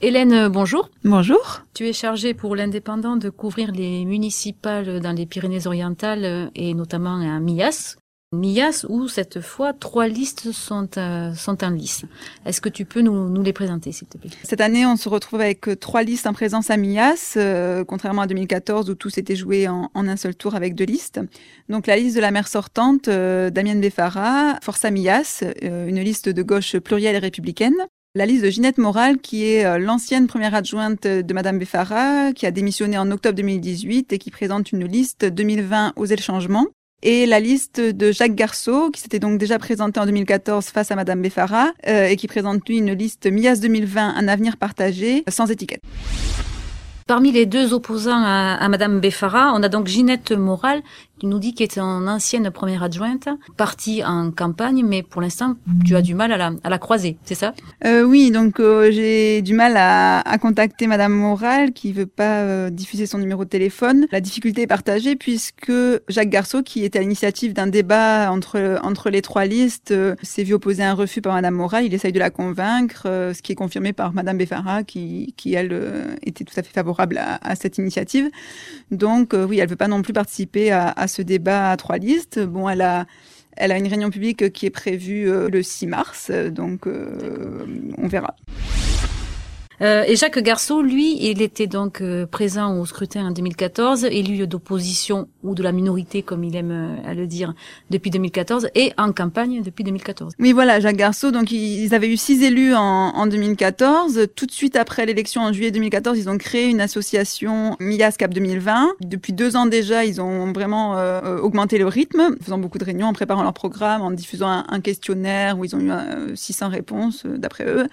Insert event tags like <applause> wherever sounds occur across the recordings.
Hélène, euh, bonjour. Bonjour. Tu es chargée pour l'Indépendant de couvrir les municipales dans les Pyrénées-Orientales euh, et notamment à Millas. Millas où cette fois trois listes sont, euh, sont en lice. Est-ce que tu peux nous, nous les présenter s'il te plaît? Cette année, on se retrouve avec trois listes en présence à Millas, contrairement à 2014 où tout s'était joué en, en, un seul tour avec deux listes. Donc la liste de la maire sortante, Damien Befara, Força Millas, une liste de gauche plurielle et républicaine la liste de Ginette Moral, qui est euh, l'ancienne première adjointe de Madame Beffara, qui a démissionné en octobre 2018 et qui présente une liste 2020 Oser le changement. Et la liste de Jacques Garceau, qui s'était donc déjà présenté en 2014 face à Madame Beffara, euh, et qui présente lui une liste MIAS 2020, un avenir partagé, sans étiquette. Parmi les deux opposants à, à Madame Beffara, on a donc Ginette Moral, tu nous dis qu'elle est en ancienne première adjointe, partie en campagne, mais pour l'instant, tu as du mal à la, à la croiser, c'est ça? Euh, Oui, donc euh, j'ai du mal à, à, contacter Madame Moral, qui veut pas euh, diffuser son numéro de téléphone. La difficulté est partagée puisque Jacques Garceau, qui était à l'initiative d'un débat entre entre les trois listes, s'est vu opposer un refus par Madame Moral. Il essaye de la convaincre, ce qui est confirmé par Madame Beffara, qui, qui elle était tout à fait favorable à, à cette initiative. Donc oui, elle veut pas non plus participer à, à ce débat à trois listes. Bon, elle a, elle a une réunion publique qui est prévue euh, le 6 mars, donc euh, on verra. Euh, et Jacques Garceau, lui, il était donc euh, présent au scrutin en 2014, élu d'opposition ou de la minorité, comme il aime euh, à le dire, depuis 2014, et en campagne depuis 2014. Oui, voilà, Jacques Garceau. Donc, ils avaient eu six élus en, en 2014. Tout de suite après l'élection en juillet 2014, ils ont créé une association MIAS Cap 2020. Depuis deux ans déjà, ils ont vraiment euh, augmenté le rythme, faisant beaucoup de réunions, en préparant leur programme, en diffusant un, un questionnaire où ils ont eu 600 réponses, d'après eux.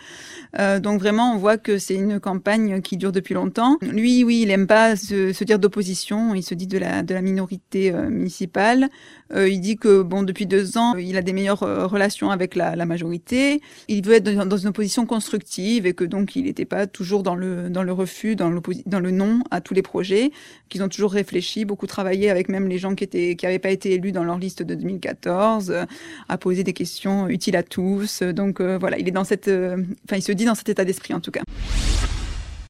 donc, vraiment, on voit que c'est une campagne qui dure depuis longtemps. Lui, oui, il aime pas se, dire d'opposition. Il se dit de la, minorité euh, municipale. Euh, il dit que bon, depuis deux ans, il a des meilleures euh, relations avec la, majorité. Il veut être dans, une opposition constructive et que donc il n'était pas toujours dans le refus, dans, le non à tous les projets. Qu'ils ont toujours réfléchi, beaucoup travaillé avec même les gens qui n'avaient pas été élus dans leur liste de 2014, euh, à poser des questions utiles à tous. Donc voilà, il est dans cette, enfin il se dit dans cet état d'esprit en tout cas.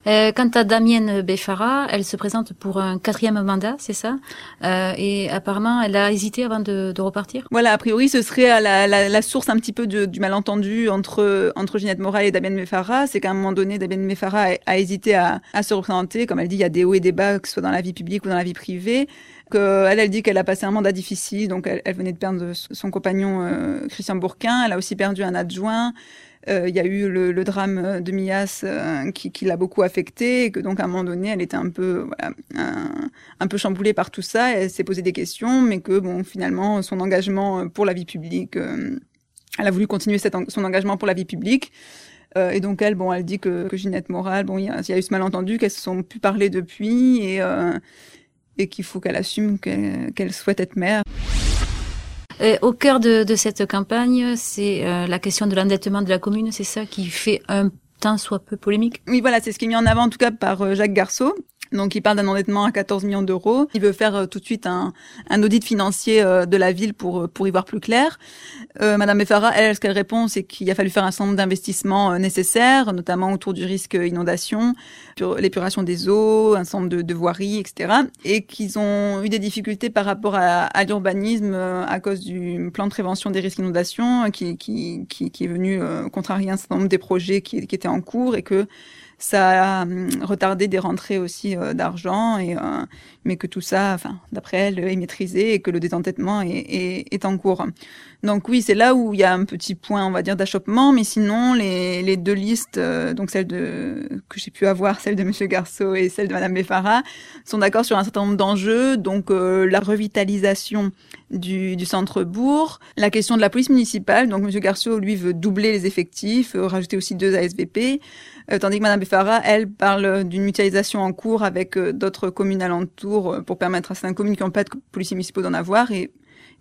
Euh, quant à Damienne Beffara, elle se présente pour un quatrième mandat, c'est ça? Euh, Et apparemment, elle a hésité avant de, repartir Voilà, a priori, ce serait la, la, source un petit peu du malentendu entre, entre Ginette Moral et Damienne Beffara. C'est qu'à un moment donné, Damienne Beffara a, hésité à, se représenter. Comme elle dit, il y a des hauts et des bas, que ce soit dans la vie publique ou dans la vie privée. Que, elle, dit qu'elle a passé un mandat difficile, donc elle, elle venait de perdre son compagnon euh, Christian Bourquin. Elle a aussi perdu un adjoint. Euh, il y a eu le, drame de Mias euh, qui, l'a beaucoup affectée et que donc à un moment donné, elle était un peu, un, peu chamboulée par tout ça. Elle s'est posé des questions, mais que bon, finalement, son engagement pour la vie publique, euh, elle a voulu continuer son engagement pour la vie publique. Euh, et donc elle, bon, elle dit que, que Ginette Moral, bon, il y, a, eu ce malentendu, qu'elles se sont plus parlé depuis et, euh, et qu'il faut qu'elle assume qu'elle qu souhaite être mère. Et au cœur de, de cette campagne, c'est euh, la question de l'endettement de la commune, c'est ça qui fait un tant soit peu polémique? Oui, voilà, c'est ce qui est mis en avant en tout cas par euh, Jacques Garceau. Donc il parle d'un endettement à 14 millions d'euros. Il veut faire euh, tout de suite un, un audit financier euh, de la ville pour euh, pour y voir plus clair. Euh, Madame Beffara, elle, ce qu'elle répond, c'est qu'il a fallu faire un certain nombre d'investissements nécessaires, notamment autour du risque inondation, l'épuration des eaux, un certain nombre de, de voiries, etc. Et qu'ils ont eu des difficultés par rapport à, à l'urbanisme à cause du plan de prévention des risques inondation qui, qui, qui, qui est venu contrarier un certain nombre des projets qui, qui étaient en cours et que ça a retardé des rentrées aussi euh, d'argent, et, euh, mais que tout ça, d'après elle, est maîtrisé et que le désendettement est, est, est en cours. Donc oui, c'est là où il y a un petit point, on va dire, d'achoppement, mais sinon, les, deux listes, euh, donc celle de, que j'ai pu avoir, celle de Monsieur Garceau et celle de Madame Beffara, sont d'accord sur un certain nombre d'enjeux, donc euh, la revitalisation du, centre-bourg, la question de la police municipale, donc Monsieur Garceau, lui, veut doubler les effectifs, euh, rajouter aussi deux ASVP, tandis que Madame Beffara, elle, parle d'une mutualisation en cours avec d'autres communes alentours pour permettre à certaines communes qui n'ont pas de policiers municipaux d'en avoir. Et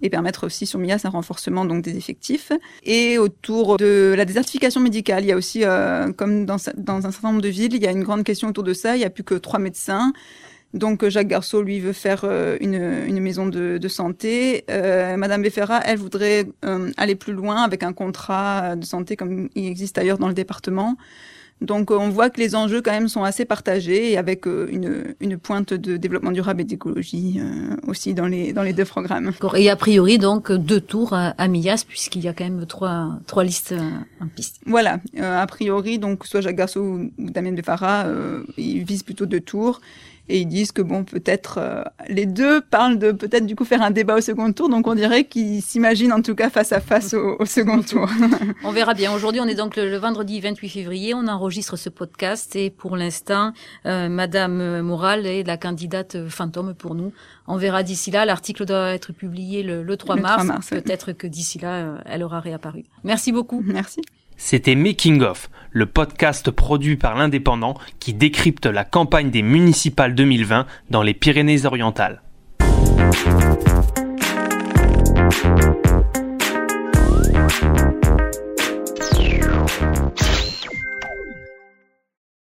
et permettre aussi sur MIAS un renforcement donc des effectifs. Et autour de la désertification médicale, il y a aussi, euh, comme dans, un certain nombre de villes, il y a une grande question autour de ça. Il n'y a plus que trois médecins. Donc Jacques Garceau, lui, veut faire euh, une, une, maison de, santé. Euh, Madame Beffera, elle voudrait aller plus loin avec un contrat de santé comme il existe ailleurs dans le département. Donc on voit que les enjeux quand même sont assez partagés et avec euh, une, une pointe de développement durable et d'écologie euh, aussi dans les, dans les deux programmes. Et a priori donc deux tours à, Millas puisqu'il y a quand même trois, trois listes euh, en piste. Voilà, a priori donc soit Jacques Garceau ou Damien Befara, ils visent plutôt deux tours et ils disent que bon peut-être euh, les deux parlent de peut-être du coup faire un débat au second tour donc on dirait qu'ils s'imaginent en tout cas face à face au, au second <laughs> tour. on verra bien. Aujourd'hui on est donc le, le, vendredi 28 février, on enregistre ce podcast et pour l'instant euh, Madame Moral est la candidate fantôme pour nous. On verra d'ici là. L'article doit être publié le, le 3 mars. 3 mars peut-être que d'ici là euh, elle aura réapparu. Merci beaucoup. Merci. C'était Making Off, le podcast produit par l'Indépendant qui décrypte la campagne des municipales 2020 dans les Pyrénées-Orientales.